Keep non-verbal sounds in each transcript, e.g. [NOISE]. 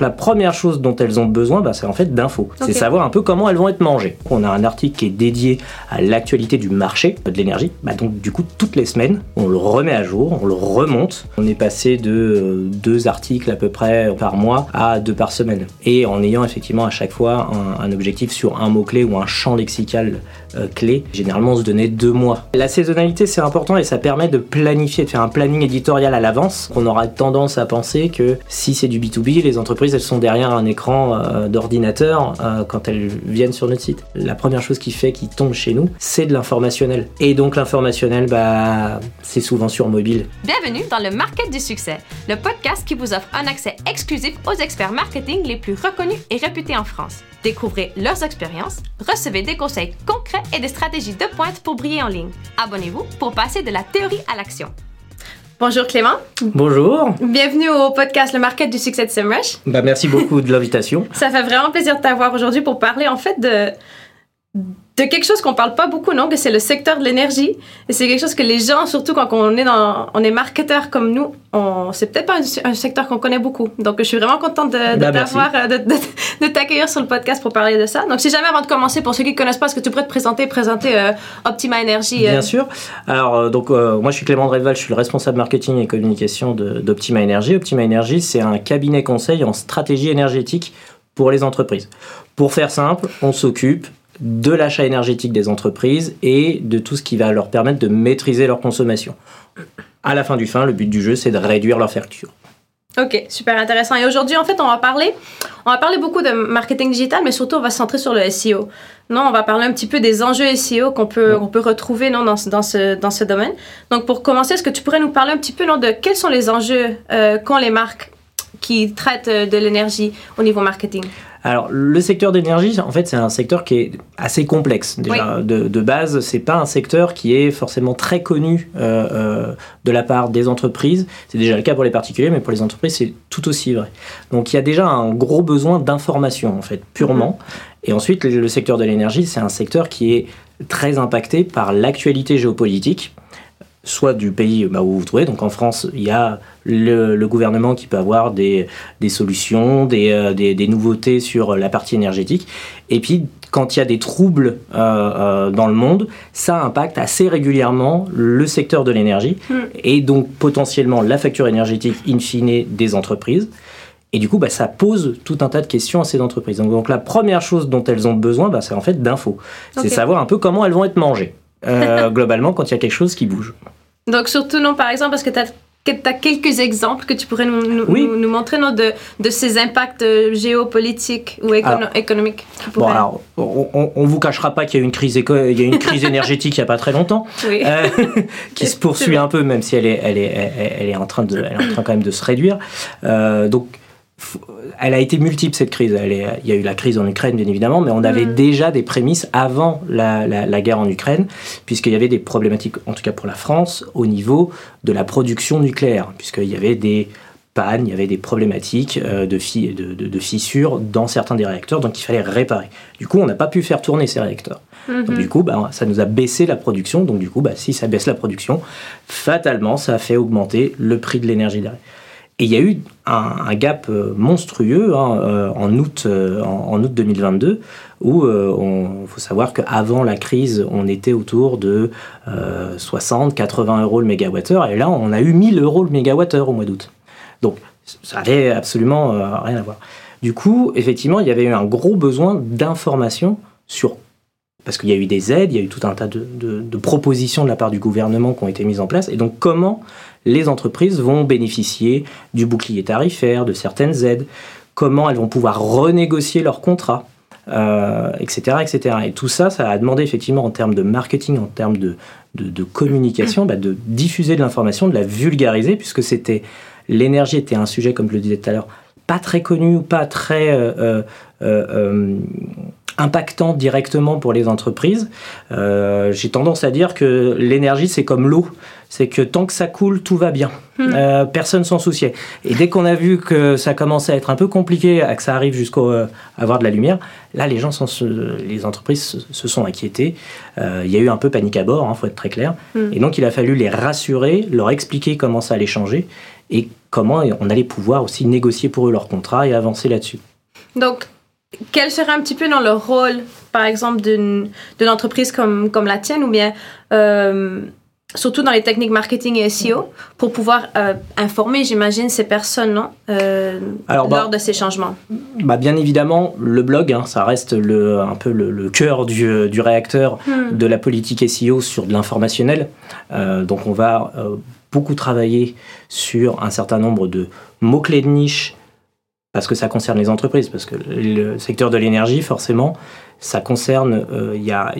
La première chose dont elles ont besoin, bah, c'est en fait d'infos. C'est savoir un peu comment elles vont être mangées. On a un article qui est dédié à l'actualité du marché de l'énergie. Bah, donc du coup, toutes les semaines, on le remet à jour, on le remonte. On est passé de euh, deux articles à peu près par mois à deux par semaine. Et en ayant effectivement à chaque fois un, objectif sur un mot-clé ou un champ lexical euh, clé. Généralement, on se donnait deux mois. La saisonnalité, c'est important et ça permet de planifier, de faire un planning éditorial à l'avance. On aura tendance à penser que si c'est du B2B, les entreprises elles sont derrière un écran euh, d'ordinateur euh, quand elles viennent sur notre site. La première chose qui fait qu'ils tombent chez nous, c'est de l'informationnel. Et donc l'informationnel, bah, c'est souvent sur mobile. Bienvenue dans le Market du succès, le podcast qui vous offre un accès exclusif aux experts marketing les plus reconnus et réputés en France. Découvrez leurs expériences, recevez des conseils concrets et des stratégies de pointe pour briller en ligne. Abonnez-vous pour passer de la théorie à l'action. Bonjour Clément. Bonjour. Bienvenue au podcast Le Market du succès de SEMrush. Bah, merci beaucoup de l'invitation. Ça fait vraiment plaisir de t'avoir aujourd'hui pour parler en fait de de quelque chose qu'on parle pas beaucoup, non, que c'est le secteur de l'énergie. Et c'est quelque chose que les gens, surtout quand on est dans, on est marketeur comme nous, on, c'est peut-être pas un, secteur qu'on connaît beaucoup. Donc, je suis vraiment contente de, de bah, t'avoir, euh, de, de, t'accueillir sur le podcast pour parler de ça. Donc, si jamais avant de commencer, pour ceux qui connaissent pas, est-ce que tu pourrais te présenter, présenter euh, Optima Energy euh? Bien sûr. Alors, donc, moi, je suis Clément Dreval, je suis le responsable marketing et communication d'Optima Energy. Optima Energy, c'est un cabinet conseil en stratégie énergétique pour les entreprises. Pour faire simple, on s'occupe de l'achat énergétique des entreprises et de tout ce qui va leur permettre de maîtriser leur consommation. À la fin du fin, le but du jeu, c'est de réduire leur facture. Ok, super intéressant. Et aujourd'hui, en fait, on va parler, on va parler beaucoup de marketing digital, mais surtout, on va se centrer sur le SEO. Non, on va parler un petit peu des enjeux SEO qu'on peut, peut retrouver non, dans, dans, ce, dans ce domaine. Donc, pour commencer, est-ce que tu pourrais nous parler un petit peu non, de quels sont les enjeux euh, qu'ont les marques qui traitent euh, de l'énergie au niveau marketing? Alors, le secteur d'énergie, en fait, c'est un secteur qui est assez complexe. Déjà, de, de, base, c'est pas un secteur qui est forcément très connu euh, euh, de la part des entreprises. C'est déjà le cas pour les particuliers, mais pour les entreprises, c'est tout aussi vrai. Donc, il y a déjà un gros besoin d'information, en fait, purement. Mm-hmm. Et ensuite, le secteur de l'énergie, c'est un secteur qui est très impacté par l'actualité géopolitique soit du pays bah, où vous vous trouvez. Donc en France, il y a le, gouvernement qui peut avoir des, des solutions, des, euh, des, des, nouveautés sur la partie énergétique. Et puis, quand il y a des troubles euh, euh, dans le monde, ça impacte assez régulièrement le secteur de l'énergie hmm. et donc potentiellement la facture énergétique in fine des entreprises. Et du coup, bah, ça pose tout un tas de questions à ces entreprises. Donc, la première chose dont elles ont besoin, bah, c'est en fait d'infos. C'est savoir un peu comment elles vont être mangées. Globalement quand il y a quelque chose qui bouge. Donc surtout, non, par exemple, parce que tu as as quelques exemples que tu pourrais nous, nous, montrer non, de, de, ces impacts euh, géopolitiques ou économiques Bon, alors, on ne vous cachera pas qu'il y a une crise, il y a une crise énergétique il n'y a pas très longtemps, euh, [LAUGHS] qui se poursuit un peu, même si elle est, elle est, elle, est en train de, elle est en train quand même de se réduire. Euh, donc, elle a été multiple cette crise. il y a eu la crise en Ukraine, bien évidemment, mais on avait mm. déjà des prémices avant la, guerre en Ukraine, puisqu'il y avait des problématiques, en tout cas pour la France, au niveau de la production nucléaire, puisqu'il y avait des pannes, il y avait des problématiques euh, de, de, fissures dans certains des réacteurs, donc il fallait réparer. Du coup, on n'a pas pu faire tourner ces réacteurs. Mm-hmm. Donc, du coup, bah, ça nous a baissé la production. Donc, du coup, bah, si ça baisse la production, fatalement, ça a fait augmenter le prix de l'énergie derrière. Et il y a eu un, gap euh, monstrueux hein, euh, en, août, euh, en, août 2022 où il faut savoir qu'avant la crise, on était autour de 60, 80 euros le mégawattheure et là, on a eu 1000 euros le mégawattheure au mois d'août. Donc, ça n'avait absolument rien à voir. Du coup, effectivement, il y avait eu un gros besoin d'informations sur parce qu'il y a eu des aides, il y a eu tout un tas de, propositions de la part du gouvernement qui ont été mises en place. Et donc, comment les entreprises vont bénéficier du bouclier tarifaire, de certaines aides, comment elles vont pouvoir renégocier leurs contrats, etc., euh, etc. Et tout ça, ça a demandé effectivement en termes de marketing, en termes de, communication, bah, de diffuser de l'information, de la vulgariser, puisque c'était l'énergie était un sujet, comme je le disais tout à l'heure, pas très connu ou pas très euh, euh, impactant directement pour les entreprises. J'ai tendance à dire que l'énergie, c'est comme l'eau c'est que tant que ça coule, tout va bien. Hmm. Euh, personne s'en souciait. Et dès qu'on a vu que ça commençait à être un peu compliqué, que ça arrive jusqu'à euh, avoir de la lumière, là, les gens, sont, les entreprises se, sont inquiétées. Euh, il y a eu un peu panique à bord, il hein, faut être très clair. Hmm. Et donc, il a fallu les rassurer, leur expliquer comment ça allait changer. et comment on allait pouvoir aussi négocier pour eux leur contrat et avancer là-dessus. Donc, quel serait un petit peu dans le rôle, par exemple, d'une entreprise comme, comme la tienne ou bien euh, surtout dans les techniques marketing et SEO, pour pouvoir euh, informer, j'imagine, ces personnes non, euh, lors bah, de ces changements? bah, Bien évidemment, le blog, hein, ça reste le, un peu le, cœur du, du réacteur hmm. de la politique SEO sur de l'informationnel. Euh, donc on va beaucoup travailler sur un certain nombre de mots-clés de niche, parce que ça concerne les entreprises, parce que le secteur de l'énergie, forcément, ça concerne, euh, il y a,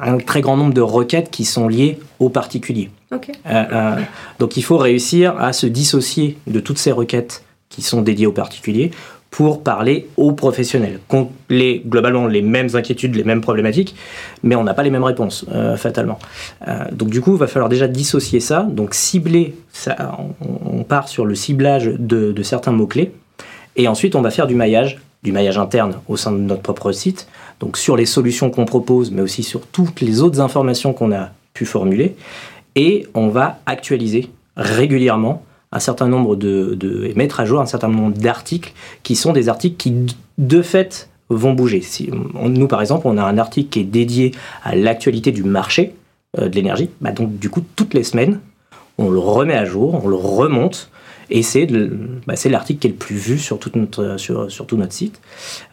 un très grand nombre de requêtes qui sont liées aux particuliers. Euh, euh, donc il faut réussir à se dissocier de toutes ces requêtes qui sont dédiées aux particuliers pour parler aux professionnels. Les, globalement, les mêmes inquiétudes, les mêmes problématiques, mais on n'a pas les mêmes réponses, fatalement. donc du coup, il va falloir déjà dissocier ça, donc cibler, ça, on, part sur le ciblage de, de certains mots-clés, et ensuite on va faire du maillage, du maillage interne au sein de notre propre site, donc sur les solutions qu'on propose, mais aussi sur toutes les autres informations qu'on a pu formuler. Et on va actualiser régulièrement un certain nombre de, et mettre à jour un certain nombre d'articles qui sont des articles qui de fait vont bouger. Nous par exemple, on a un article qui est dédié à l'actualité du marché euh, de l'énergie, bah, donc du coup toutes les semaines, on le remet à jour, on le remonte et c'est bah, l'article qui est le plus vu sur, notre, sur, sur tout notre site,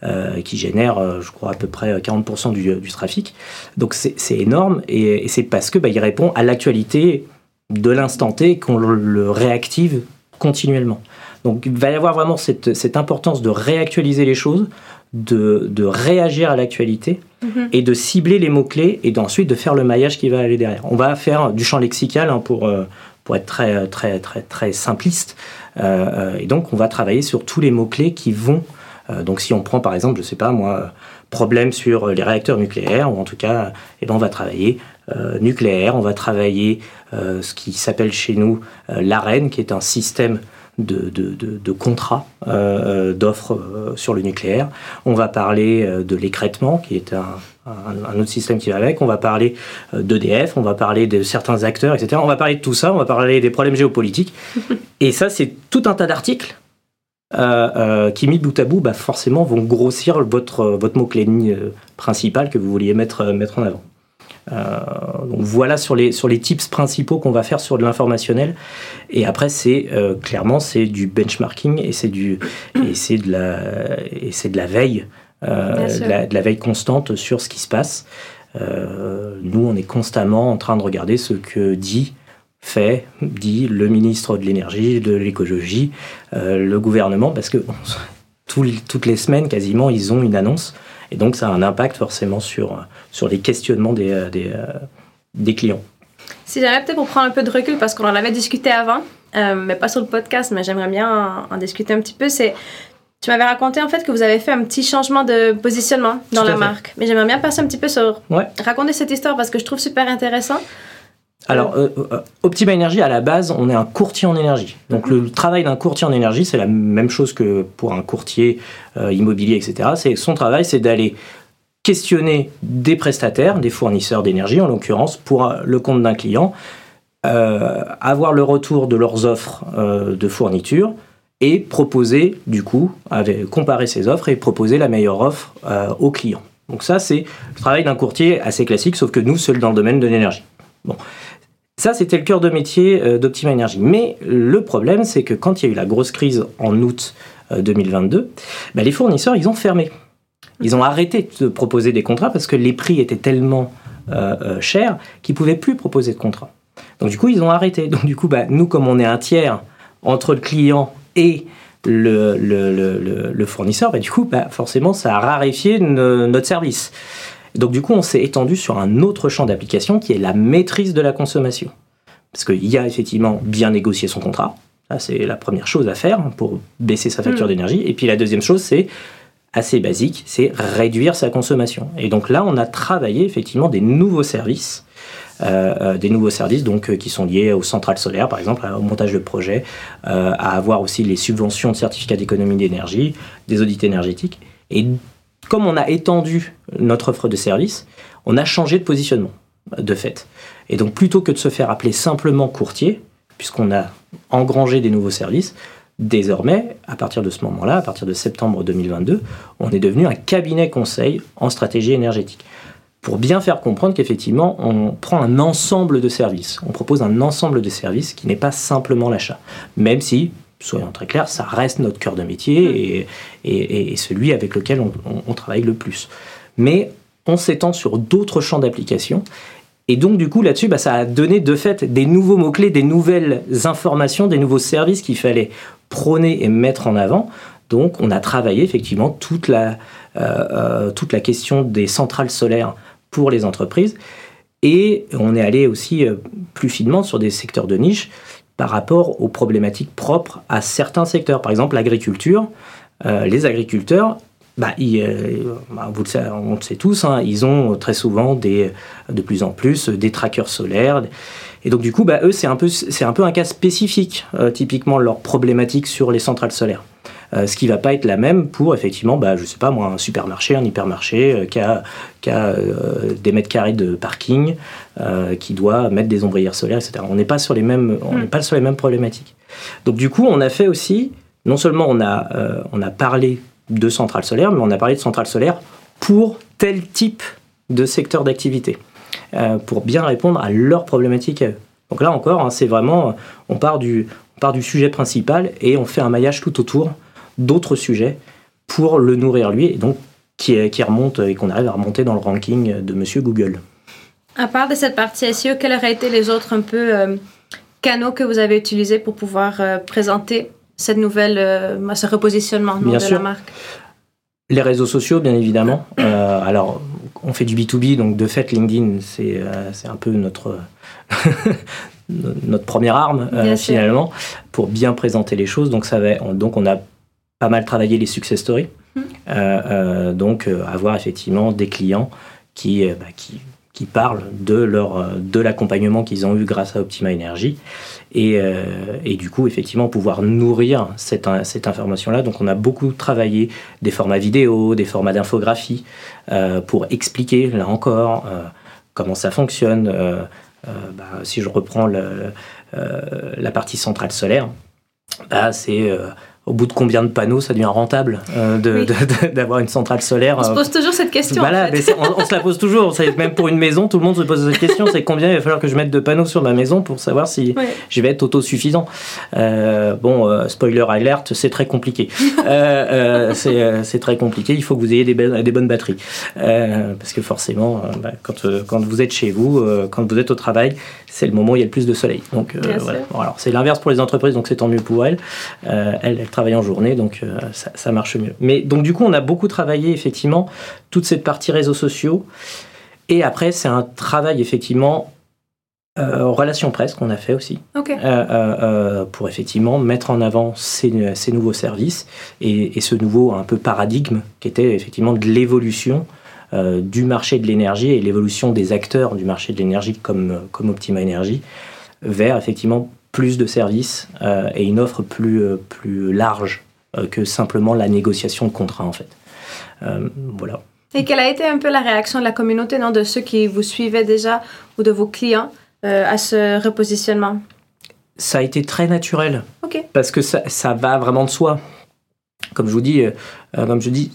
euh, qui génère, euh, je crois, à peu près 40% du, du, trafic. Donc c'est énorme, et, c'est parce que bah, il répond à l'actualité de l'instant T qu'on le, réactive continuellement. Donc il va y avoir vraiment cette, cette importance de réactualiser les choses, de, de réagir à l'actualité mm-hmm. et de cibler les mots-clés et ensuite de faire le maillage qui va aller derrière. On va faire du champ lexical hein, pour, euh, pour être très, très, très, très simpliste. Euh, et donc, on va travailler sur tous les mots-clés qui vont. Euh, donc, si on prend par exemple, je sais pas moi, problème sur les réacteurs nucléaires, ou en tout cas, eh ben, on va travailler euh, nucléaire, on va travailler ce qui s'appelle chez nous l'AREN, qui est un système de, de, de, de contrats d'offres sur le nucléaire. On va parler de l'écrètement, qui est un, un, autre système qui va avec, on va parler euh, d'EDF, on va parler de certains acteurs, etc. On va parler de tout ça, on va parler des problèmes géopolitiques. [LAUGHS] Et ça, c'est tout un tas d'articles euh, euh, qui, mis bout à bout, bah, forcément vont grossir votre, votre mot-clé principal que vous vouliez mettre, mettre en avant. donc voilà sur les, sur les tips principaux qu'on va faire sur de l'informationnel. Et après, c'est clairement c'est du benchmarking et c'est du et c'est de la et c'est de la veille euh, de la, veille constante sur ce qui se passe. Euh, nous, on est constamment en train de regarder ce que dit, fait, dit le ministre de l'énergie, de l'écologie, euh, le gouvernement, parce que [LAUGHS] toutes les semaines, quasiment, ils ont une annonce. Et donc, ça a un impact forcément sur, sur les questionnements des, des, des clients. Si j'avais peut-être pour prendre un peu de recul, parce qu'on en avait discuté avant, mais pas sur le podcast, mais j'aimerais bien en, en, discuter un petit peu, c'est tu m'avais raconté en fait que vous avez fait un petit changement de positionnement dans la marque. Mais j'aimerais bien passer un petit peu sur raconter cette histoire parce que je trouve super intéressant. Alors, euh, euh, Optima Energy, à la base, on est un courtier en énergie. Donc, le travail d'un courtier en énergie, c'est la même chose que pour un courtier euh, immobilier, etc. C'est son travail, c'est d'aller questionner des prestataires, des fournisseurs d'énergie, en l'occurrence, pour le compte d'un client, avoir le retour de leurs offres de fourniture, et proposer, du coup, comparer ses offres et proposer la meilleure offre euh, au client. Donc ça, c'est le travail d'un courtier assez classique, sauf que nous, seul dans le domaine de l'énergie. Bon. Ça, c'était le cœur de métier euh, d'Optima Energy. Mais le problème, c'est que quand il y a eu la grosse crise en août 2022, euh, bah, les fournisseurs, ils ont fermé. Ils ont arrêté de proposer des contrats parce que les prix étaient tellement chers qu'ils ne pouvaient plus proposer de contrats. Donc du coup, ils ont arrêté. Donc du coup, bah, nous, comme on est un tiers entre le client et le, le, le, fournisseur, bah, du coup, bah, forcément, ça a raréfié notre service. Donc, du coup, on s'est étendu sur un autre champ d'application qui est la maîtrise de la consommation. Parce qu'il y a effectivement bien négocier son contrat. C'est la première chose à faire pour baisser sa facture mm. d'énergie. Et puis, la deuxième chose, c'est assez basique, c'est réduire sa consommation. Et donc là, on a travaillé effectivement des nouveaux services des nouveaux services donc, euh, qui sont liés aux centrales solaires, par exemple, au montage de projets, à avoir aussi les subventions de certificats d'économie d'énergie, des audits énergétiques. Et comme on a étendu notre offre de services, on a changé de positionnement, de fait. Et donc plutôt que de se faire appeler simplement courtier, puisqu'on a engrangé des nouveaux services. Désormais, à partir de ce moment-là, à partir de septembre 2022, on est devenu un cabinet conseil en stratégie énergétique. Pour bien faire comprendre qu'effectivement, on prend un ensemble de services. On propose un ensemble de services qui n'est pas simplement l'achat. Même si, soyons très clairs, ça reste notre cœur de métier et, celui avec lequel on travaille le plus. Mais on s'étend sur d'autres champs d'application et donc, du coup, là-dessus, bah, ça a donné de fait des nouveaux mots-clés, des nouvelles informations, des nouveaux services qu'il fallait prôner et mettre en avant. Donc, on a travaillé effectivement toute la, euh, euh, toute la question des centrales solaires pour les entreprises. Et on est allé aussi euh, plus finement sur des secteurs de niche par rapport aux problématiques propres à certains secteurs. Par exemple, l'agriculture. les agriculteurs bah, euh, bah, vous le on le sait tous, hein, ils ont très souvent de plus en plus des trackers solaires. Et donc du coup, bah, eux, c'est un, peu, un cas spécifique, euh, typiquement leur problématique sur les centrales solaires. Euh, ce qui va pas être la même pour effectivement, bah, je sais pas moi, un supermarché, un hypermarché qui a, qui a des mètres carrés de parking, qui doit mettre des ombrières solaires, etc. On n'est pas sur les mêmes, on n'est pas sur les mêmes problématiques. Donc du coup, on a fait aussi, non seulement on a, on a parlé de centrales solaires, mais on a parlé de centrales solaires pour tel type de secteur d'activité, euh, pour bien répondre à leurs problématiques Donc là encore, hein, c'est vraiment, on part, du, on part du sujet principal et on fait un maillage tout autour d'autres sujets pour le nourrir lui, et donc qui, qui remonte et qu'on arrive à remonter dans le ranking de Monsieur Google. À part de cette partie SEO, quels auraient été les autres un peu euh, canaux que vous avez utilisés pour pouvoir euh, présenter cette nouvelle, euh, ce repositionnement de la marque? Les réseaux sociaux, bien évidemment. Alors, on fait du B2B, donc de fait, LinkedIn, c'est un peu notre, [LAUGHS] notre première arme, finalement, pour bien présenter les choses. Donc, ça va, donc, on a pas mal travaillé les success stories. Hum. donc, avoir effectivement des clients qui, bah, qui qui parlent de, leur, de l'accompagnement qu'ils ont eu grâce à Optima Energy. Et, euh, et, du coup, effectivement, pouvoir nourrir cette, cette information-là. Donc, on a beaucoup travaillé des formats vidéo, des formats d'infographie euh, pour expliquer, là encore, euh, comment ça fonctionne. Bah, si je reprends le, la partie centrale solaire, bah, c'est au bout de combien de panneaux ça devient rentable euh, [LAUGHS] d'avoir une centrale solaire On se pose toujours cette question. Voilà, on, se la pose toujours. Même pour une maison, tout le monde se pose cette question c'est combien il va falloir que je mette de panneaux sur ma maison pour savoir si je vais être autosuffisant. Euh, bon, euh, spoiler alert, c'est très compliqué. [LAUGHS] c'est très compliqué. Il faut que vous ayez des, des bonnes batteries. parce que forcément, bah, quand, quand vous êtes chez vous, quand vous êtes au travail, c'est le moment où il y a le plus de soleil. Donc voilà. alors, c'est l'inverse pour les entreprises, donc c'est tant mieux pour elles. elles travaille en journée, donc euh, ça, marche mieux. Mais donc du coup, on a beaucoup travaillé effectivement toute cette partie réseaux sociaux. Et après, c'est un travail effectivement euh, relations presse qu'on a fait aussi euh, euh, pour effectivement mettre en avant ces, ces nouveaux services et, ce nouveau un peu paradigme qui était effectivement de l'évolution du marché de l'énergie et l'évolution des acteurs du marché de l'énergie comme, comme Optima Energy vers effectivement plus de services euh, et une offre plus, euh, plus large euh, que simplement la négociation de contrat en fait. voilà. Et quelle a été un peu la réaction de la communauté, non, de ceux qui vous suivaient déjà ou de vos clients à ce repositionnement? Ça a été très naturel. Ok. Parce que ça, ça, va vraiment de soi. Comme je vous dis, comme je dis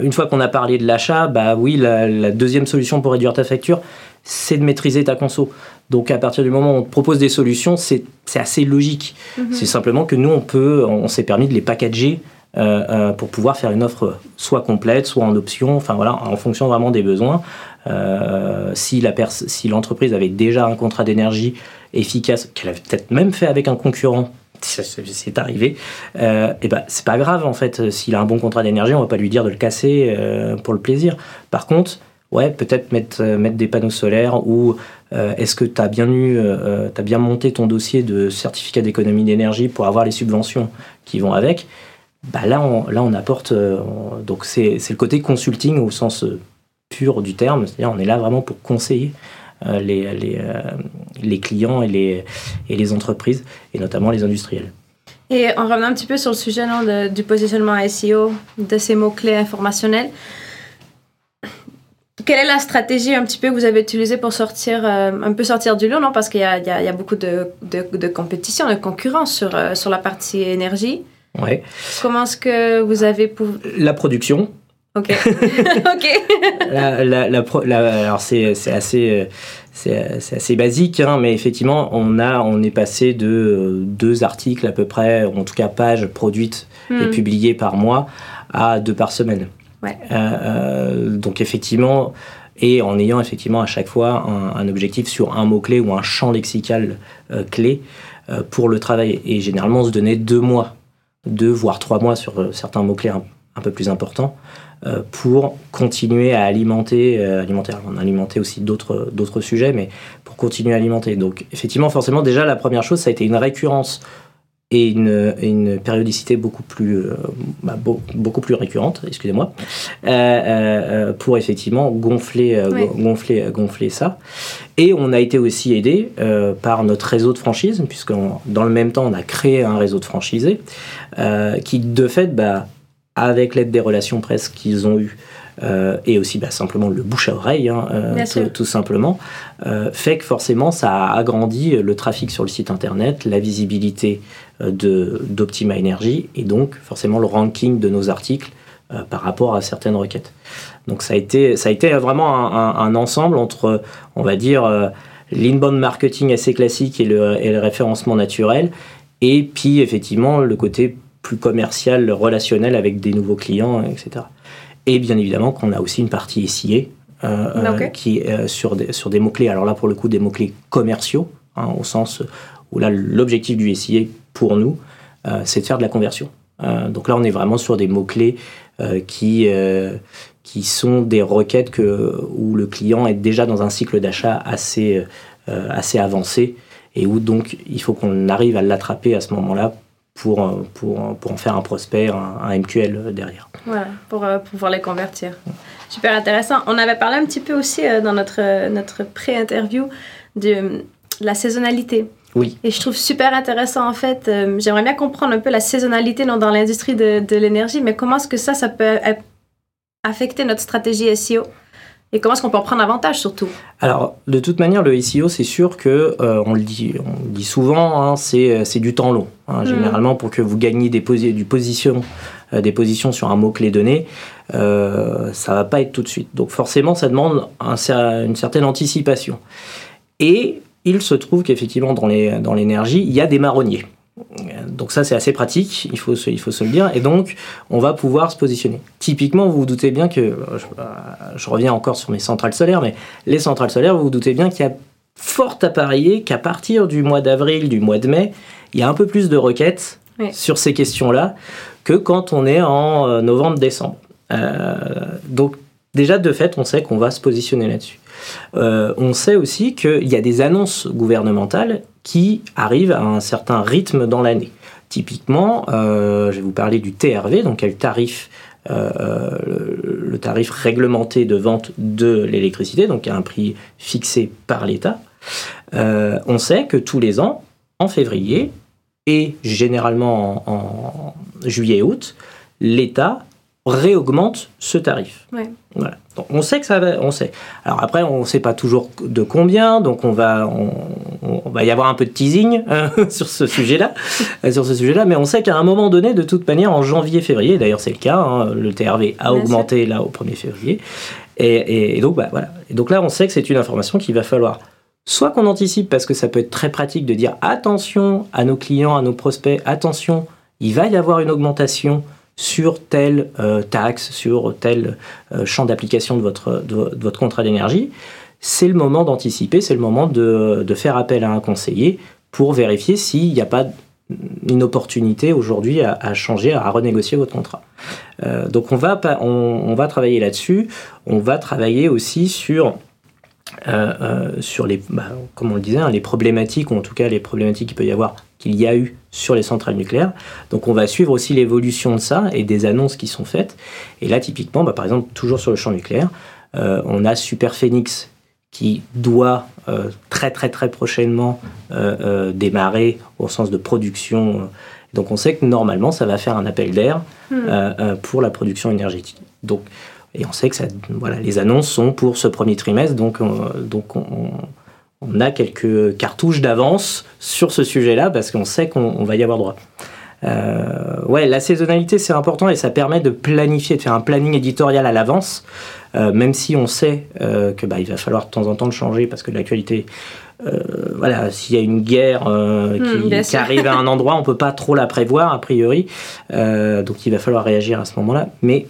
une fois qu'on a parlé de l'achat, bah oui, la, la, deuxième solution pour réduire ta facture, c'est de maîtriser ta conso. Donc à partir du moment où on propose des solutions, c'est assez logique. Mhm. C'est simplement que nous, on peut, on s'est permis de les packager euh, euh, pour pouvoir faire une offre soit complète, soit en option, enfin voilà, en fonction vraiment des besoins. Euh, si l'entreprise si avait déjà un contrat d'énergie efficace, qu'elle avait peut-être même fait avec un concurrent, c'est arrivé, euh, et ben c'est pas grave en fait. S'il a un bon contrat d'énergie, on va pas lui dire de le casser pour le plaisir. Par contre, ouais, peut-être mettre, euh, mettre des panneaux solaires ou euh, est-ce que tu as bien eu, euh, bien monté ton dossier de certificat d'économie d'énergie pour avoir les subventions qui vont avec? Bah là, on, là, on apporte. donc, c'est le côté consulting au sens pur du terme. C'est-à-dire, on est là vraiment pour conseiller les, les, les, clients et les, et les entreprises, et notamment les industriels. Et en revenant un petit peu sur le sujet du positionnement SEO, de ces mots-clés informationnels, quelle est la stratégie un petit peu que vous avez utilisée pour sortir, un peu sortir du lot, non? Parce qu'il y, y, y a, beaucoup de, de, de, compétition, de concurrence sur, sur la partie énergie. Ouais. Comment est-ce que vous avez... Pour... La production. Ok. [LAUGHS] ok. la, la, la, alors c'est assez c'est assez basique, hein, mais effectivement, on, a, on est passé de euh, deux articles à peu près, en tout cas pages produites et hmm. publiées par mois, à deux par semaine. Euh, euh, donc effectivement, et en ayant effectivement à chaque fois un, objectif sur un mot-clé ou un champ lexical euh, clé pour le travail. Et généralement, on se donnait deux mois, deux voire trois mois sur certains mots-clés un, peu plus importants. Pour continuer à alimenter, alimenter on a alimenté aussi d'autres sujets, mais pour continuer à alimenter. Donc effectivement, forcément, déjà, la première chose, ça a été une récurrence et une, une périodicité beaucoup plus, euh, bah, beau, beaucoup plus récurrente, excusez-moi, euh, euh, pour effectivement gonfler, gonfler, gonfler ça. Et on a été aussi aidé par notre réseau de franchise, puisque dans le même temps, on a créé un réseau de franchisés qui, de fait, bah, avec l'aide des relations presse qu'ils ont eues, euh, et aussi bah, simplement le bouche à oreille, hein, tout, tout, simplement, fait que forcément ça a agrandi le trafic sur le site internet, la visibilité d'Optima Energy et donc forcément le ranking de nos articles euh, par rapport à certaines requêtes. Donc ça a été, ça a été vraiment un, un, un ensemble entre, on va dire, euh, l'inbound marketing assez classique et le, et le référencement naturel, et puis effectivement le côté plus commercial, relationnel avec des nouveaux clients, etc. Et bien évidemment qu'on a aussi une partie SIA euh, okay. qui est euh, sur des, sur des mots-clés. Alors là, pour le coup, des mots-clés commerciaux, hein, au sens où là, l'objectif du SIA pour nous, euh, c'est de faire de la conversion. Euh, donc là, on est vraiment sur des mots-clés euh, qui, qui sont des requêtes où le client est déjà dans un cycle d'achat assez, assez avancé et où donc il faut qu'on arrive à l'attraper à ce moment-là pour, pour, pour en faire un prospect, un, MQL derrière. Voilà, pour euh, pouvoir les convertir. Super intéressant. On avait parlé un petit peu aussi dans notre, notre pré-interview de, de, la saisonnalité. Oui. Et je trouve super intéressant en fait. Euh, J'aimerais bien comprendre un peu la saisonnalité non, dans l'industrie de, de l'énergie, mais comment est-ce que ça, ça peut affecter notre stratégie SEO et comment est-ce qu'on peut en prendre avantage surtout? Alors, de toute manière, le SEO, c'est sûr que, euh, on, le dit, on le dit souvent, hein, c'est du temps long. Hein, mmh. Généralement, pour que vous gagniez des, posi du position, euh, des positions sur un mot-clé donné, euh, ça va pas être tout de suite. Donc forcément, ça demande un, une certaine anticipation. Et il se trouve qu'effectivement, dans l'énergie, dans il y a des marronniers. Donc ça c'est assez pratique, il faut, se, il faut se le dire, et donc on va pouvoir se positionner. Typiquement, vous vous doutez bien que, je, je reviens encore sur mes centrales solaires, mais les centrales solaires, vous vous doutez bien qu'il y a fort à parier qu'à partir du mois d'avril, du mois de mai, il y a un peu plus de requêtes oui. sur ces questions-là que quand on est en euh, novembre-décembre. Euh, donc déjà de fait, on sait qu'on va se positionner là-dessus. Euh, on sait aussi qu'il y a des annonces gouvernementales qui arrivent à un certain rythme dans l'année. Typiquement, euh, je vais vous parler du TRV, donc euh, le, tarif réglementé de vente de l'électricité, donc à un prix fixé par l'État. On sait que tous les ans, en février et généralement en, juillet-août, l'État réaugmente ce tarif. Voilà. Donc on sait que ça va, on sait. Alors après, on ne sait pas toujours de combien, donc on va, on, on va y avoir un peu de teasing euh, [LAUGHS] sur ce sujet-là, euh, sur ce sujet-là, mais on sait qu'à un moment donné, de toute manière, en janvier-février, d'ailleurs c'est le cas, hein, le TRV a Bien augmenté sûr. là au 1er février, et, et, et, donc bah, voilà. Et donc là, on sait que c'est une information qu'il va falloir soit qu'on anticipe parce que ça peut être très pratique de dire attention à nos clients, à nos prospects, attention, il va y avoir une augmentation sur telle euh, taxe, sur tel euh, champ d'application de votre, de, votre contrat d'énergie, c'est le moment d'anticiper, c'est le moment de, de, faire appel à un conseiller pour vérifier s'il n'y a pas une opportunité aujourd'hui à, changer, à renégocier votre contrat. Euh, donc on va, on va travailler là-dessus, on va travailler aussi sur euh, euh, sur les, bah, comme on le disait, hein, les problématiques, ou en tout cas les problématiques qu'il peut y avoir, qu'il y a eu sur les centrales nucléaires. Donc on va suivre aussi l'évolution de ça et des annonces qui sont faites. Et là, typiquement, bah, par exemple, toujours sur le champ nucléaire, euh, on a Super Phoenix qui doit euh, très très très prochainement démarrer au sens de production. Donc on sait que normalement, ça va faire un appel d'air mmh. pour la production énergétique. Donc Et on sait que ça, voilà, les annonces sont pour ce premier trimestre, donc, donc on, on, a quelques cartouches d'avance sur ce sujet-là parce qu'on sait qu'on va y avoir droit. Euh, ouais, la saisonnalité c'est important et ça permet de planifier, de faire un planning éditorial à l'avance, euh, même si on sait euh, que bah, il va falloir de temps en temps le changer parce que l'actualité, voilà, s'il y a une guerre hmm, qui, arrive à un endroit, on peut pas trop la prévoir a priori, donc il va falloir réagir à ce moment-là. Mais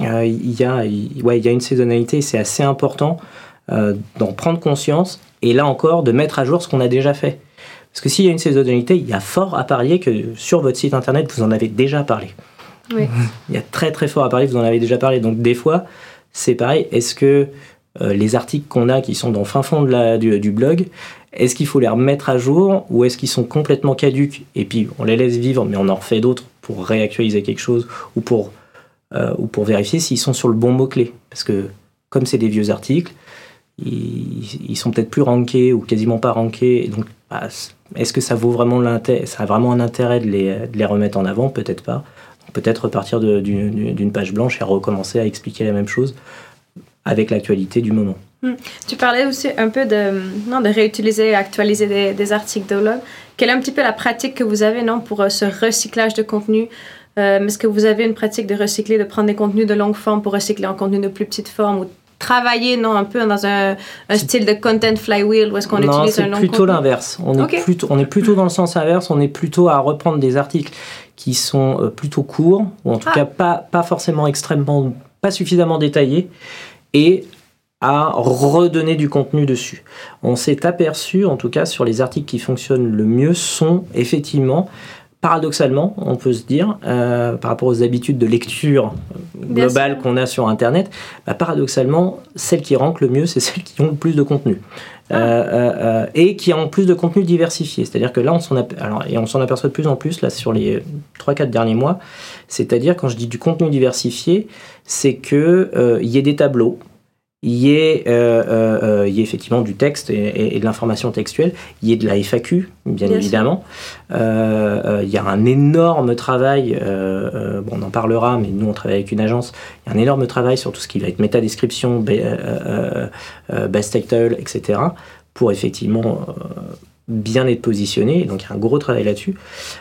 il y a, ouais, il y a une saisonnalité, c'est assez important d'en prendre conscience et là encore de mettre à jour ce qu'on a déjà fait. Parce que s'il y a une saisonnalité, il y a fort à parier que sur votre site internet, vous en avez déjà parlé. Oui. [LAUGHS] Il y a très très fort à parier que vous en avez déjà parlé. Donc des fois, c'est pareil. Est-ce que euh, les articles qu'on a qui sont dans le fin fond de la, du, blog, est-ce qu'il faut les remettre à jour ou est-ce qu'ils sont complètement caduques et puis on les laisse vivre mais on en refait d'autres pour réactualiser quelque chose ou pour, euh, ou pour vérifier s'ils sont sur le bon mot-clé Parce que comme c'est des vieux articles, ils, sont peut-être plus rankés ou quasiment pas rankés. donc, bah, est-ce que ça vaut vraiment Ça a vraiment un intérêt de les, remettre en avant? Peut-être pas. Peut-être repartir d'une page blanche et recommencer à expliquer la même chose avec l'actualité du moment. Hmm. Tu parlais aussi un peu de, non, de réutiliser actualiser des, articles de. Quelle est un petit peu la pratique que vous avez non, pour euh, ce recyclage de contenu euh, Est-ce que vous avez une pratique de recycler, de prendre des contenus de longue forme pour recycler en contenu de plus petite forme ou travailler non un peu dans un, style de content flywheel où est-ce qu'on utilise un long c'est plutôt l'inverse on est plutôt on est plutôt dans le sens inverse on est plutôt à reprendre des articles qui sont euh, plutôt courts ou en tout ah. cas pas pas forcément extrêmement pas suffisamment détaillés et à redonner du contenu dessus. On s'est aperçu, en tout cas sur les articles qui fonctionnent le mieux, sont effectivement paradoxalement, on peut se dire, euh, par rapport aux habitudes de lecture globale qu'on a sur Internet, bah, paradoxalement, celles qui rankent le mieux, c'est [LAUGHS] celles qui ont le plus de contenu. Ah. Euh, euh, et qui ont plus de contenu diversifié. C'est-à-dire que là, on s'en et on s'en aperçoit de plus en plus là, sur les 3-4 derniers mois. C'est-à-dire, quand je dis du contenu diversifié, c'est qu'il y ait des tableaux, il y, ait, euh, euh, euh, y effectivement du texte et, de l'information textuelle, il y ait de la FAQ, bien, évidemment. il y a un énorme travail, bon, on en parlera, mais nous on travaille avec une agence, il y a un énorme travail sur tout ce qui va être métadescription, best title, etc., pour effectivement bien être positionné, donc il y a un gros travail là-dessus.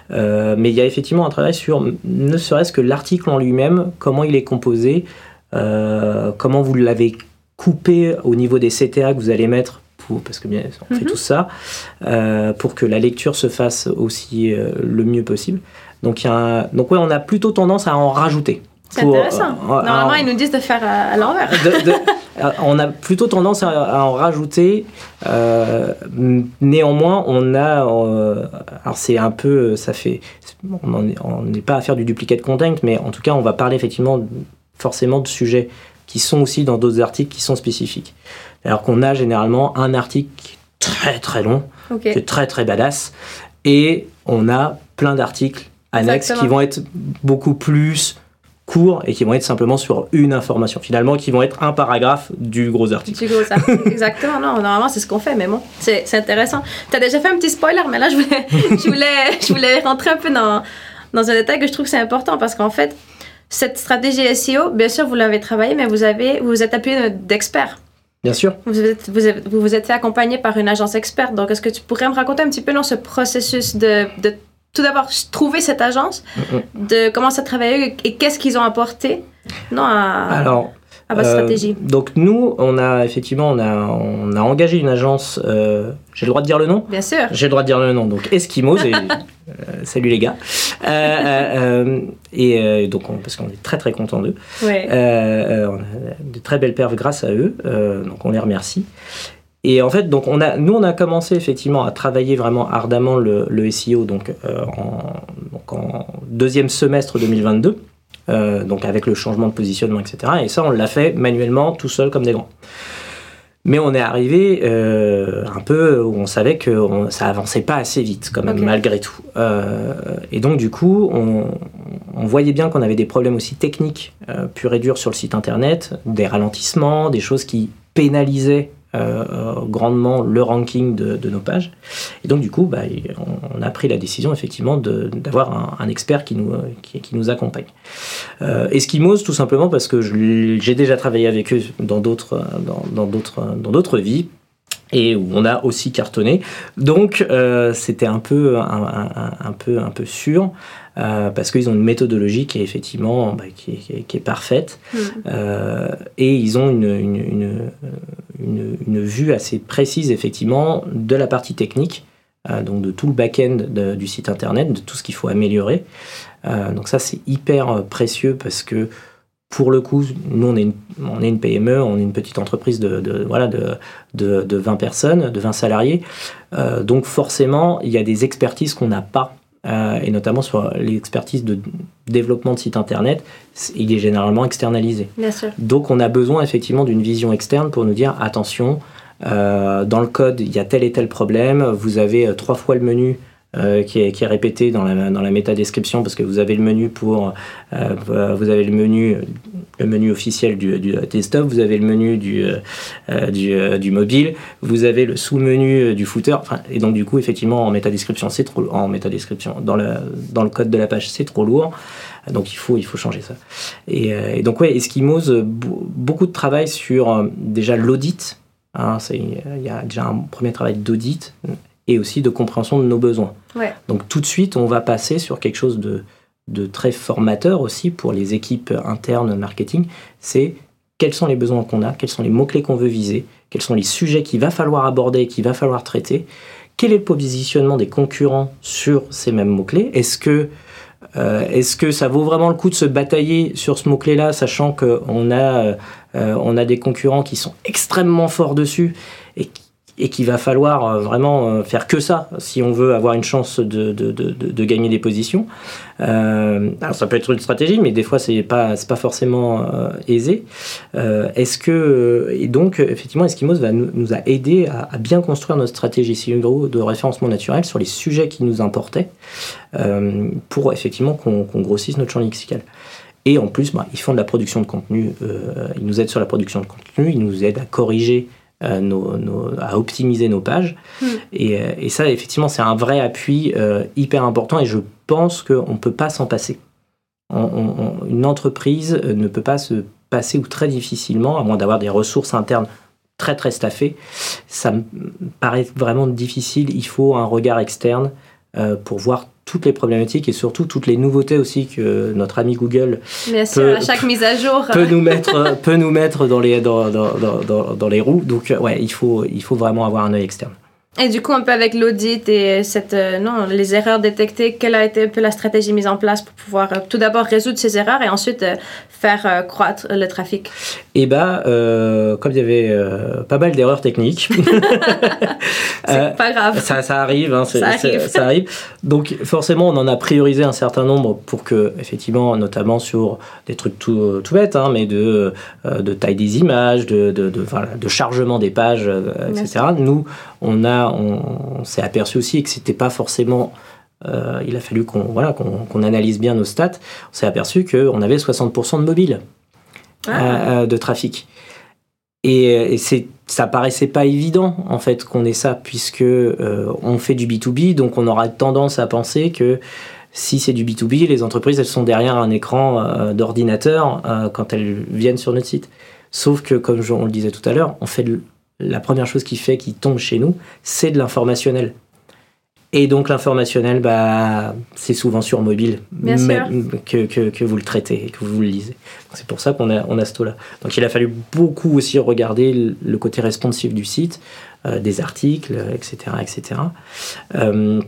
mais il y a effectivement un travail sur ne serait-ce que l'article en lui-même, comment il est composé, comment vous l'avez couper au niveau des CTA que vous allez mettre pour, parce que bien on fait mhm. tout ça euh, pour que la lecture se fasse aussi euh, le mieux possible. Donc, y a donc ouais, on a plutôt tendance à en rajouter. C'est intéressant. Euh, Normalement, ils nous disent de faire à, l'envers. on a plutôt tendance à, en rajouter. néanmoins, on a. alors, c'est un peu. Ça fait. On n'est pas à faire du duplicate content, mais en tout cas, on va parler effectivement forcément de sujets qui sont aussi dans d'autres articles qui sont spécifiques. Alors qu'on a généralement un article très très long, qui est très très badass, et on a plein d'articles annexes qui vont être beaucoup plus courts et qui vont être simplement sur une information. Finalement, qui vont être un paragraphe du gros article. Du gros article, [LAUGHS] exactement. Non, normalement, c'est ce qu'on fait, mais bon, c'est intéressant. Tu as déjà fait un petit spoiler, mais là, je voulais, [LAUGHS] je voulais, je voulais rentrer un peu dans, dans un détail que je trouve que c'est important parce qu'en fait, cette stratégie SEO, bien sûr, vous l'avez travaillée, mais vous, avez, vous, vous êtes appuyé d'experts. Bien sûr. Vous, êtes, vous, vous, vous êtes fait accompagner par une agence experte. Donc, est-ce que tu pourrais me raconter un petit peu dans ce processus de, de tout d'abord trouver cette agence, de comment ça travaillait et qu'est-ce qu'ils ont apporté non, à, Alors, à votre euh, stratégie Donc, nous, on a effectivement on a, on a engagé une agence. Euh, j'ai le droit de dire le nom? Bien sûr. J'ai le droit de dire le nom. Donc, Eskimos. et, [LAUGHS] Euh, salut les gars. Et donc, parce qu'on est très très content d'eux. on a de très belles perfs grâce à eux, donc on les remercie. Et en fait, donc on a, nous, on a commencé effectivement à travailler vraiment ardemment le, le SEO donc, en, donc en deuxième semestre 2022, donc avec le changement de positionnement, etc. Et ça, on l'a fait manuellement, tout seul, comme des grands. Mais on est arrivé euh, un peu où on savait que ça avançait pas assez vite, quand même, malgré tout. Euh, et donc, du coup, on, voyait bien qu'on avait des problèmes aussi techniques, euh, pur et dur sur le site internet, des ralentissements, des choses qui pénalisaient grandement le ranking de, nos pages. Et donc, du coup, bah, on, a pris la décision, effectivement, d'avoir un, expert qui nous, qui, nous accompagne. Eskimos, tout simplement parce que j'ai déjà travaillé avec eux dans d'autres vies et où on a aussi cartonné. Donc euh, c'était un peu, un, peu, un peu sûr. Euh, parce qu'ils ont une méthodologie qui est effectivement bah, qui, est, parfaite mm. euh, et ils ont une, une, une, vue assez précise effectivement de la partie technique donc de tout le back-end du site internet de tout ce qu'il faut améliorer donc ça c'est hyper précieux parce que pour le coup, nous, on est une, on est une PME, on est une petite entreprise de, voilà, de, de, 20 personnes, de 20 salariés. Euh, donc forcément, il y a des expertises qu'on n'a pas, euh, et notamment sur l'expertise de développement de site Internet, il est généralement externalisé. Bien sûr. Donc on a besoin effectivement d'une vision externe pour nous dire, attention, euh, dans le code, il y a tel et tel problème, vous avez trois fois le menu euh, qui, est, répété dans la, dans la méta-description parce que vous avez le menu pour euh, vous avez le menu le menu officiel du, du desktop, vous avez le menu du, euh, du, du, mobile, vous avez le sous-menu du footer, et donc du coup effectivement en méta-description c'est trop en méta-description dans le, dans le code de la page c'est trop lourd. Donc il faut, il faut changer ça. Et, et donc ouais, Eskimos, beaucoup de travail sur déjà l'audit. Hein, il y a déjà un premier travail d'audit et aussi de compréhension de nos besoins. Donc tout de suite, on va passer sur quelque chose de, de très formateur aussi pour les équipes internes marketing. C'est quels sont les besoins qu'on a, quels sont les mots-clés qu'on veut viser, quels sont les sujets qu'il va falloir aborder, qu'il va falloir traiter, quel est le positionnement des concurrents sur ces mêmes mots-clés? Est-ce que, euh, est que ça vaut vraiment le coup de se batailler sur ce mot-clé-là, sachant qu'on a, euh, on a des concurrents qui sont extrêmement forts dessus et et qu'il va falloir euh, vraiment euh, faire que ça si on veut avoir une chance de, de, de, de gagner des positions. Euh, alors ça peut être une stratégie, mais des fois c'est pas pas forcément aisé. Est-ce que et donc effectivement Eskimos va nous, nous a aidé à, bien construire notre stratégie CIO de référencement naturel sur les sujets qui nous importaient pour effectivement qu'on grossisse notre champ lexical. Et en plus, bah, ils font de la production de contenu, ils nous aident sur la production de contenu, ils nous aident à corriger euh, à optimiser nos pages. Hmm. Euh, et, ça, effectivement, c'est un vrai appui euh, hyper important et je pense qu'on ne peut pas s'en passer. une entreprise ne peut pas se passer ou très difficilement, à moins d'avoir des ressources internes très très staffées. Ça me paraît vraiment difficile. Il faut un regard externe pour voir toutes les problématiques et surtout toutes les nouveautés aussi que notre ami Google peut, à chaque mise à jour. peut nous mettre peut nous mettre dans les dans, dans, dans, dans les roues. Donc ouais il faut il faut vraiment avoir un œil externe et du coup, un peu avec l'audit et cette, euh, non, les erreurs détectées, quelle a été un peu la stratégie mise en place pour pouvoir euh, tout d'abord résoudre ces erreurs et ensuite euh, faire croître le trafic? Eh bien, comme il y avait pas mal d'erreurs techniques, [LAUGHS] [LAUGHS] c'est pas grave. Ça, ça arrive, hein, ça, arrive. ça, arrive. Donc forcément, on en a priorisé un certain nombre pour que, effectivement, notamment sur des trucs tout, tout bêtes, hein, mais de, de taille des images, de, de, de, voilà, de chargement des pages, etc. Nous, on a on, s'est aperçu aussi que c'était pas forcément euh, il a fallu qu'on voilà, qu'on analyse bien nos stats. On s'est aperçu qu'on avait 60% de mobile ah. euh, euh, de trafic. Et, et c'est, ça paraissait pas évident en fait qu'on ait ça puisque on fait du B2B, donc on aura tendance à penser que si c'est du B2B, les entreprises elles sont derrière un écran d'ordinateur quand elles viennent sur notre site. Sauf que comme on le disait tout à l'heure, on fait la première chose qui fait qu'il tombe chez nous, c'est de l'informationnel. Et donc l'informationnel, bah, c'est souvent sur mobile que, que, que, vous le traitez et que vous le lisez. C'est pour ça qu'on a, on a ce taux-là. Donc il a fallu beaucoup aussi regarder le côté responsif du site, euh, des articles, etc. etc. Euh,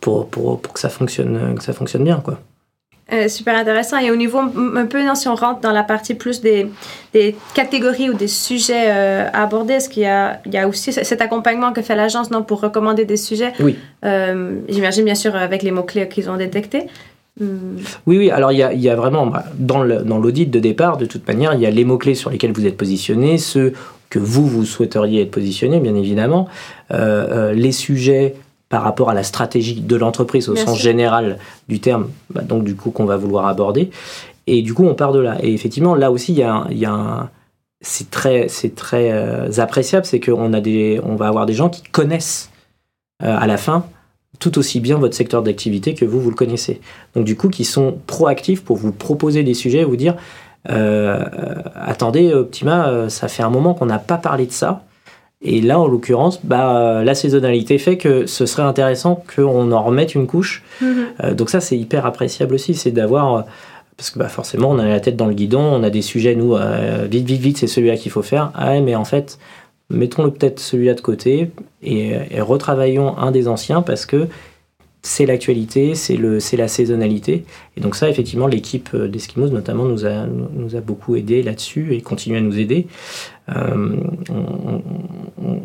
pour, pour, pour, que, ça fonctionne, que ça fonctionne bien. quoi. Euh, super intéressant. Et au niveau un peu, si on rentre dans la partie plus des, des catégories ou des sujets euh, à aborder, est-ce qu'il y a, il y a aussi cet accompagnement que fait l'agence non, pour recommander des sujets? Oui. Euh, j'imagine bien sûr avec les mots-clés qu'ils ont détectés. Hmm. Oui, oui, alors il y a, il y a vraiment, bah, dans l'audit de départ, de toute manière, il y a les mots-clés sur lesquels vous êtes positionné, ceux que vous, vous souhaiteriez être positionné, bien évidemment, les sujets par rapport à la stratégie de l'entreprise au sens général du terme, bah, donc du coup qu'on va vouloir aborder. Et du coup, on part de là. Et effectivement, là aussi, il y a, c'est très, c'est très appréciable, c'est qu'on a des, on va avoir des gens qui connaissent à la fin tout aussi bien votre secteur d'activité que vous, vous le connaissez. Donc du coup, qui sont proactifs pour vous proposer des sujets, vous dire, euh, attendez, Optima, euh, ça fait un moment qu'on n'a pas parlé de ça. Et là, en l'occurrence, bah, la saisonnalité fait que ce serait intéressant qu'on en remette une couche. Mm-hmm. Euh, donc ça, c'est hyper appréciable aussi, c'est d'avoir... Parce que bah, forcément, on a la tête dans le guidon, on a des sujets, nous, vite, vite, vite, c'est celui-là qu'il faut faire. Ah ouais, mais en fait, mettons-le peut-être celui-là de côté et, retravaillons un des anciens parce que c'est l'actualité, c'est la saisonnalité. Et donc ça, effectivement, l'équipe d'Eskimos notamment nous a, nous a beaucoup aidé là-dessus et continue à nous aider. Euh,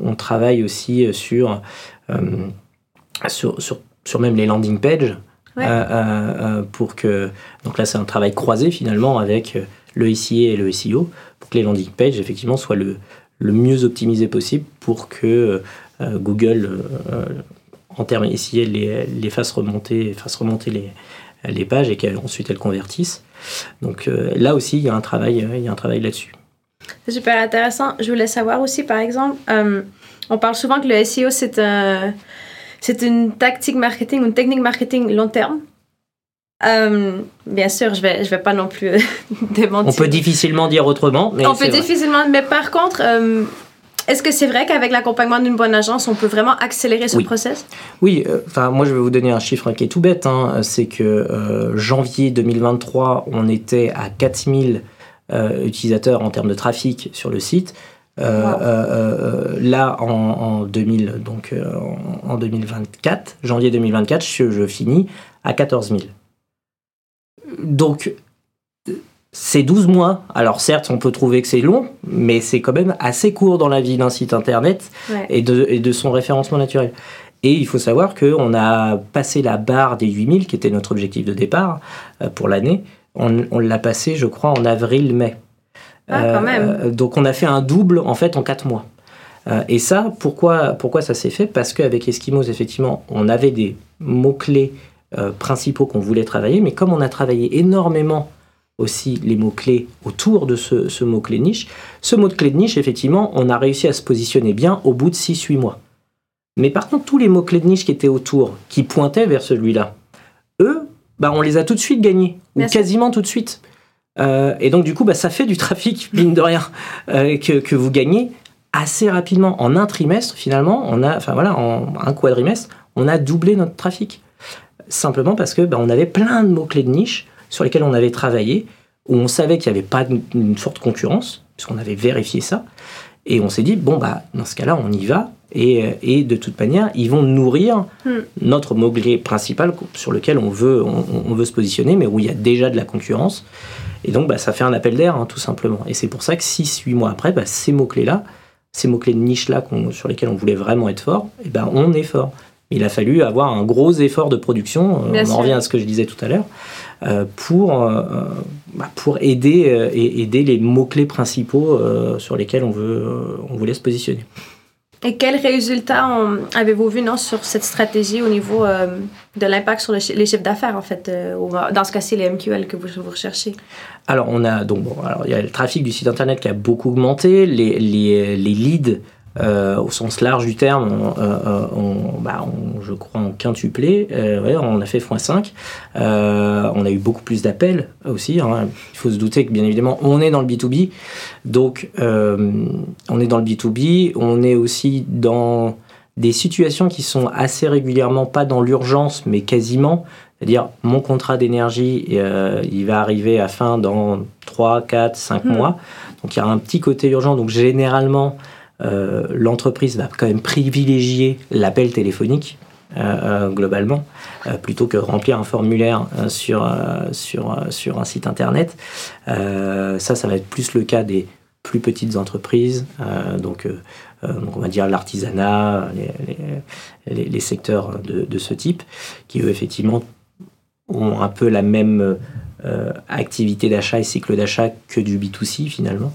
on, travaille aussi sur, euh, sur, sur, sur, même les landing pages. Euh, pour que donc là c'est un travail croisé finalement avec le SIA et le SEO pour que les landing pages effectivement soient le, le mieux optimisé possible pour que euh, Google, euh, en termes ici, les, les fasse remonter, fasse remonter les, les pages et qu'ensuite elles convertissent. Donc euh, là aussi, il y a un travail, il y a un travail là-dessus. C'est super intéressant. Je voulais savoir aussi, par exemple, on parle souvent que le SEO, c'est un, c'est une tactique marketing, une technique marketing long terme. Euh, bien sûr, je vais, je vais pas non plus euh, [LAUGHS] démentir. On peut difficilement dire autrement. Mais on peut difficilement, mais par contre, euh, est-ce que c'est vrai qu'avec l'accompagnement d'une bonne agence, on peut vraiment accélérer ce process? Oui, enfin moi je vais vous donner un chiffre qui est tout bête. Hein. c'est que janvier 2023, on était à 4000 utilisateurs en termes de trafic sur le site. là, en, en 2000, donc en, 2024, janvier 2024, je, je finis à 14 000 donc, c'est 12 mois. Alors certes, on peut trouver que c'est long, mais c'est quand même assez court dans la vie d'un site internet et, de, son référencement naturel. Et il faut savoir qu'on a passé la barre des 8000, qui était notre objectif de départ euh, pour l'année. On, l'a passé, je crois, en avril-mai. Ah, quand même. Euh, donc on a fait un double en fait en 4 mois. Euh, et ça, pourquoi, pourquoi ça s'est fait? Parce qu'avec Eskimos, effectivement, on avait des mots-clés euh, principaux qu'on voulait travailler, mais comme on a travaillé énormément aussi les mots-clés autour de ce, mot-clé niche, ce mot-clé de niche, effectivement, on a réussi à se positionner bien au bout de 6-8 mois. Mais par contre, tous les mots-clés de niche qui étaient autour, qui pointaient vers celui-là, eux, bah, on les a tout de suite gagnés, ou quasiment tout de suite. Euh, et donc, du coup, bah, ça fait du trafic, [LAUGHS] mine de rien, euh, que, que, vous gagnez assez rapidement. En un trimestre, finalement, on a, enfin voilà, en un quadrimestre, on a doublé notre trafic simplement parce que ben, on avait plein de mots-clés de niche sur lesquels on avait travaillé, où on savait qu'il n'y avait pas une forte concurrence, puisqu'on avait vérifié ça. Et on s'est dit, bon, bah, dans ce cas-là, on y va. Et, et, de toute manière, ils vont nourrir hmm. notre mot-clé principal sur lequel on veut, on, veut se positionner, mais où il y a déjà de la concurrence. Et donc, bah, ça fait un appel d'air, hein, tout simplement. Et c'est pour ça que 6-8 mois après, bah, ces mots-clés-là, ces mots-clés de niche-là sur lesquels on voulait vraiment être fort, et ben on est fort il a fallu avoir un gros effort de production, euh, on en revient à ce que je disais tout à l'heure, euh, pour, euh, bah, pour aider, aider les mots-clés principaux sur lesquels on, veut, on voulait se positionner. Et quels résultats avez-vous vu non, sur cette stratégie au niveau de l'impact sur les chiffres d'affaires, en fait, dans ce cas-ci, les MQL que vous, vous recherchez? Alors, on a, donc, bon, alors, il y a le trafic du site internet qui a beaucoup augmenté, les, les, les leads euh, au sens large du terme, on, euh, euh, bah, je crois en quintuplé, on a fait x5. on a eu beaucoup plus d'appels aussi. Hein. Il faut se douter que bien évidemment, on est dans le B2B. Donc, on est dans le B2B. On est aussi dans des situations qui sont assez régulièrement, pas dans l'urgence, mais quasiment. C'est-à-dire, mon contrat d'énergie, il va arriver à fin dans 3, 4, 5 mois. Donc, il y a un petit côté urgent. Donc, généralement, euh, l'entreprise va quand même privilégier l'appel téléphonique euh, euh, globalement, plutôt que remplir un formulaire sur, sur, sur un site internet. ça, ça va être plus le cas des plus petites entreprises, donc, donc, on va dire l'artisanat, les, les, secteurs de, de, ce type, qui eux effectivement ont un peu la même activité d'achat et cycle d'achat que du B2C finalement.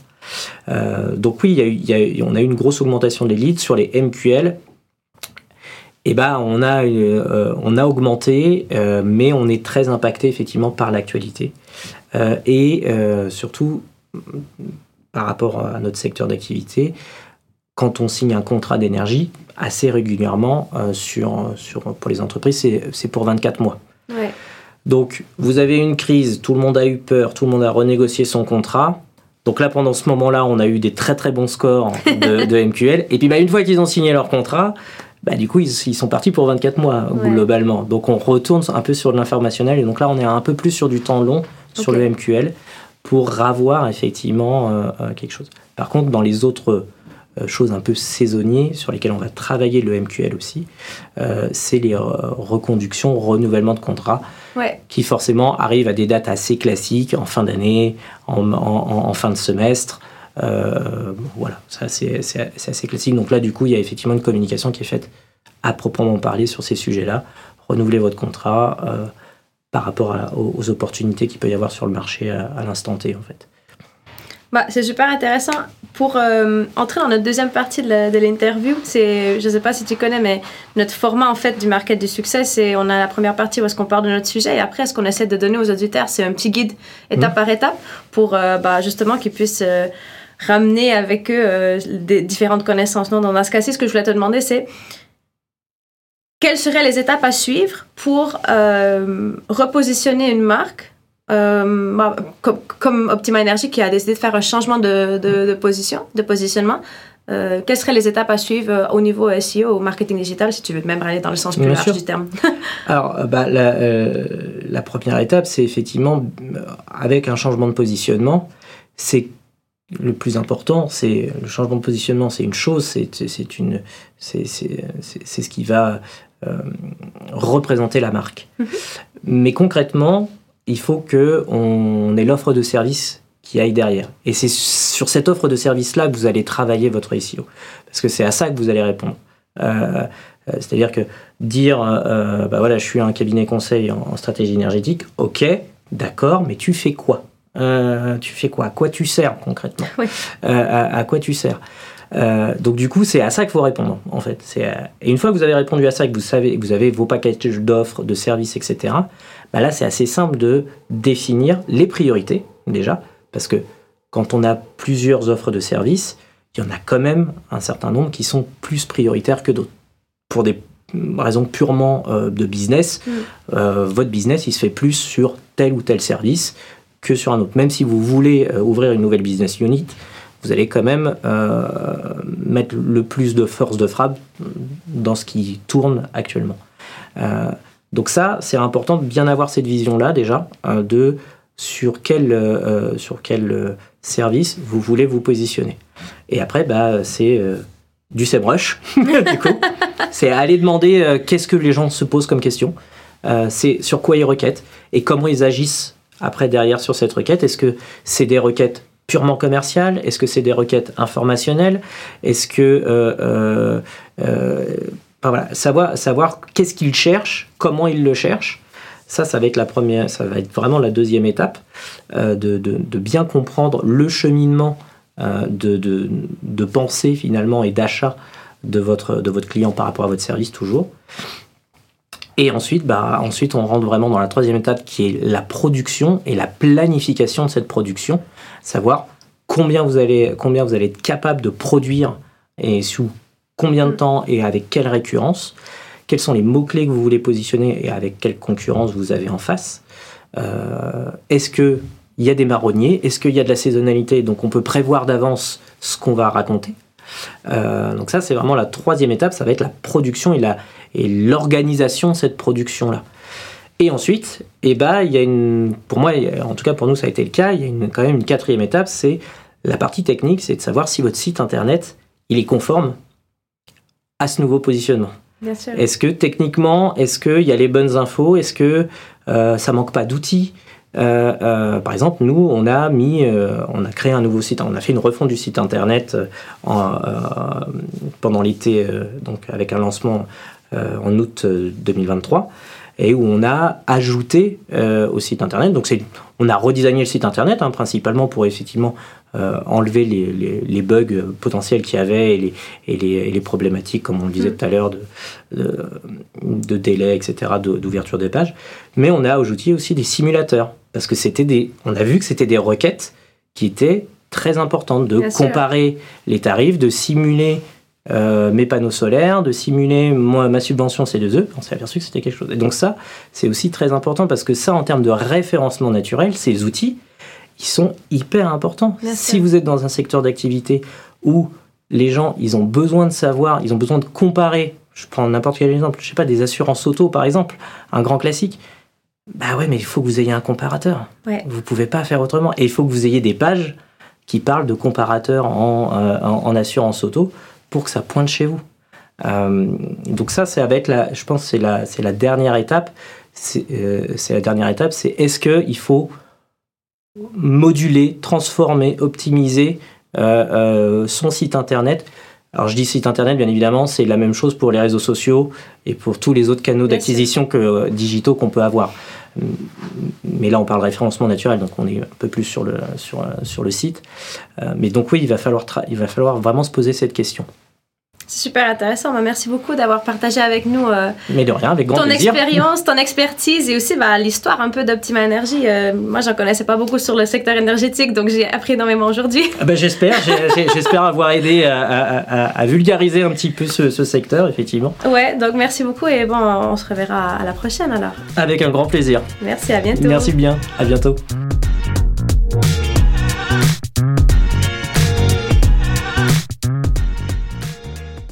Euh, donc oui, on a eu une grosse augmentation des leads sur les MQL. Eh ben, on a, euh, on a augmenté, euh, mais on est très impacté effectivement par l'actualité. et surtout, par rapport à notre secteur d'activité, quand on signe un contrat d'énergie, assez régulièrement sur, sur, pour les entreprises, c'est pour 24 mois. Donc, vous avez une crise, tout le monde a eu peur, tout le monde a renégocié son contrat. Donc là, pendant ce moment-là, on a eu des très très bons scores de, [LAUGHS] MQL. Et puis, bah, une fois qu'ils ont signé leur contrat, bah, du coup, ils, sont partis pour 24 mois globalement. Donc on retourne un peu sur l'informationnel. Et donc là, on est un peu plus sur du temps long, sur le MQL, pour avoir effectivement euh, euh, quelque chose. Par contre, dans les autres euh, choses un peu saisonnières sur lesquelles on va travailler le MQL aussi, c'est les reconductions, renouvellement de qui forcément arrivent à des dates assez classiques, en fin d'année, en, fin de semestre. Euh, voilà, ça c'est assez classique. Donc là, du coup, il y a effectivement une communication qui est faite à proprement parler sur ces sujets-là. Renouveler votre contrat euh, par rapport aux, opportunités qu'il peut y avoir sur le marché à, l'instant T, en fait. Bah, c'est super intéressant. Pour euh, entrer dans notre deuxième partie de l'interview, c'est, je ne sais pas si tu connais, mais notre format en fait du market du succès, c'est on a la première partie où est-ce qu'on parle de notre sujet et après ce qu'on essaie de donner aux auditeurs, c'est un petit guide étape mmh. par étape pour bah, justement qu'ils puissent ramener avec eux euh, des différentes connaissances. Non, dans ce cas-ci, ce que je voulais te demander, c'est quelles seraient les étapes à suivre pour euh, repositionner une marque euh, bah, comme, Optima Energy qui a décidé de faire un changement de, de, position, de positionnement. quelles seraient les étapes à suivre au niveau SEO, au marketing digital, si tu veux même aller dans le sens plus large du terme? [LAUGHS] Alors, bah, la, la, première étape, c'est effectivement, avec un changement de positionnement, c'est le plus important, c'est le changement de positionnement, c'est une chose, c'est une, c'est ce qui va euh, représenter la marque. Mhm. Mais concrètement, il faut que on ait l'offre de service qui aille derrière. Et c'est sur cette offre de service là que vous allez travailler votre SEO, parce que c'est à ça que vous allez répondre. Euh, euh, c'est-à-dire que dire, bah voilà, je suis un cabinet conseil en stratégie énergétique, ok, d'accord, mais tu fais quoi? Euh, tu fais quoi? À quoi tu sers concrètement? Euh, à, quoi tu sers? Euh, donc du coup, c'est à ça qu'il faut répondre en fait. Et une fois que vous avez répondu à ça, que vous savez, que vous avez vos packages d'offres, de services, etc. Bah là, c'est assez simple de définir les priorités déjà, parce que quand on a plusieurs offres de services, il y en a quand même un certain nombre qui sont plus prioritaires que d'autres. Pour des raisons purement de business, mm. votre business, il se fait plus sur tel ou tel service que sur un autre. Même si vous voulez euh, ouvrir une nouvelle business unit, vous allez quand même euh, mettre le plus de force de frappe dans ce qui tourne actuellement. Euh, donc ça, c'est important de bien avoir cette vision-là déjà, de sur quel, sur quel service vous voulez vous positionner. Et après, bah, c'est du SEMrush, [LAUGHS] du coup. c'est aller demander qu'est-ce que les gens se posent comme question, c'est sur quoi ils requêtent et comment ils agissent après derrière sur cette requête Est-ce que c'est des requêtes purement commerciales? Est-ce que c'est des requêtes informationnelles? Est-ce que euh, euh, euh, voilà, savoir, savoir qu'est-ce qu'ils cherchent, comment ils le cherchent. Ça, ça va être la première, ça va être vraiment la deuxième étape de, de, bien comprendre le cheminement de, de, pensée finalement et d'achat de votre, de votre client par rapport à votre service toujours. Et ensuite, bah, ensuite, on rentre vraiment dans la troisième étape qui est la production et la planification de cette production, savoir combien vous allez, combien vous allez être capable de produire et sous combien de temps et avec quelle récurrence, quels sont les mots-clés que vous voulez positionner et avec quelle concurrence vous avez en face. Euh, est-ce qu'il y a des marronniers? Est-ce qu'il y a de la saisonnalité? Donc on peut prévoir d'avance ce qu'on va raconter. Euh, donc ça, c'est vraiment la troisième étape, ça va être la production et l'organisation de cette production-là. Et ensuite, eh ben, il y a une, pour moi, en tout cas pour nous ça a été le cas, il y a une, quand même une quatrième étape, c'est la partie technique, c'est de savoir si votre site internet il est conforme à ce nouveau positionnement. Est-ce que techniquement, est-ce qu'il y a les bonnes infos? Est-ce que euh, ça manque pas d'outils? Euh, euh, par exemple, nous, on a mis, on a créé un nouveau site, on a fait une refonte du site internet pendant l'été, donc avec un lancement euh, en août 2023 euh, et où on a ajouté euh, au site internet. Donc on a redesigné le site internet hein, principalement pour effectivement enlever les, les, bugs potentiels qu'il y avait et les, et les, les, problématiques, comme on le disait mm. tout à l'heure, de, de, délai, etc., d'ouverture des pages. Mais on a ajouté aussi des simulateurs parce que c'était des, on a vu que c'était des requêtes qui étaient très importante de comparer les tarifs, de simuler euh, mes panneaux solaires, de simuler ma subvention C2E. On s'est aperçu que c'était quelque chose. Et donc ça, c'est aussi très important parce que ça, en termes de référencement naturel, ces outils, ils sont hyper importants. si vous êtes dans un secteur d'activité où les gens, ils ont besoin de savoir, ils ont besoin de comparer. Je prends n'importe quel exemple, je sais pas, des assurances auto par exemple, un grand classique. Bah ouais, mais il faut que vous ayez un comparateur. Ouais. Vous pouvez pas faire autrement. Et il faut que vous ayez des pages qui parlent de comparateurs en, euh, en, assurance auto pour que ça pointe chez vous. Euh, donc ça, c'est avec la, je pense, c'est la, c'est la dernière étape. C'est, euh, c'est la dernière étape, c'est est-ce que il faut moduler, transformer, optimiser son site internet alors je dis site internet, bien évidemment, c'est la même chose pour les réseaux sociaux et pour tous les autres canaux d'acquisition que, digitaux qu'on peut avoir mais là on parle de référencement naturel, donc on est un peu plus sur le, sur, sur le site. Euh, mais donc oui, il va, falloir il va falloir vraiment se poser cette question. C'est super intéressant. Bah, merci beaucoup d'avoir partagé avec nous euh, Mais de rien, avec grand ton expérience, [LAUGHS] ton expertise et aussi bah, l'histoire un peu d'Optima Energy. Euh, moi, j'en connaissais pas beaucoup sur le secteur énergétique, donc j'ai appris énormément aujourd'hui. Ah bah, j'espère, j'espère avoir aidé à, vulgariser un petit peu ce, ce, secteur, effectivement. Ouais, donc merci beaucoup et bon, on se reverra à la prochaine alors. Avec un grand plaisir. Merci, à bientôt. Merci bien, à bientôt.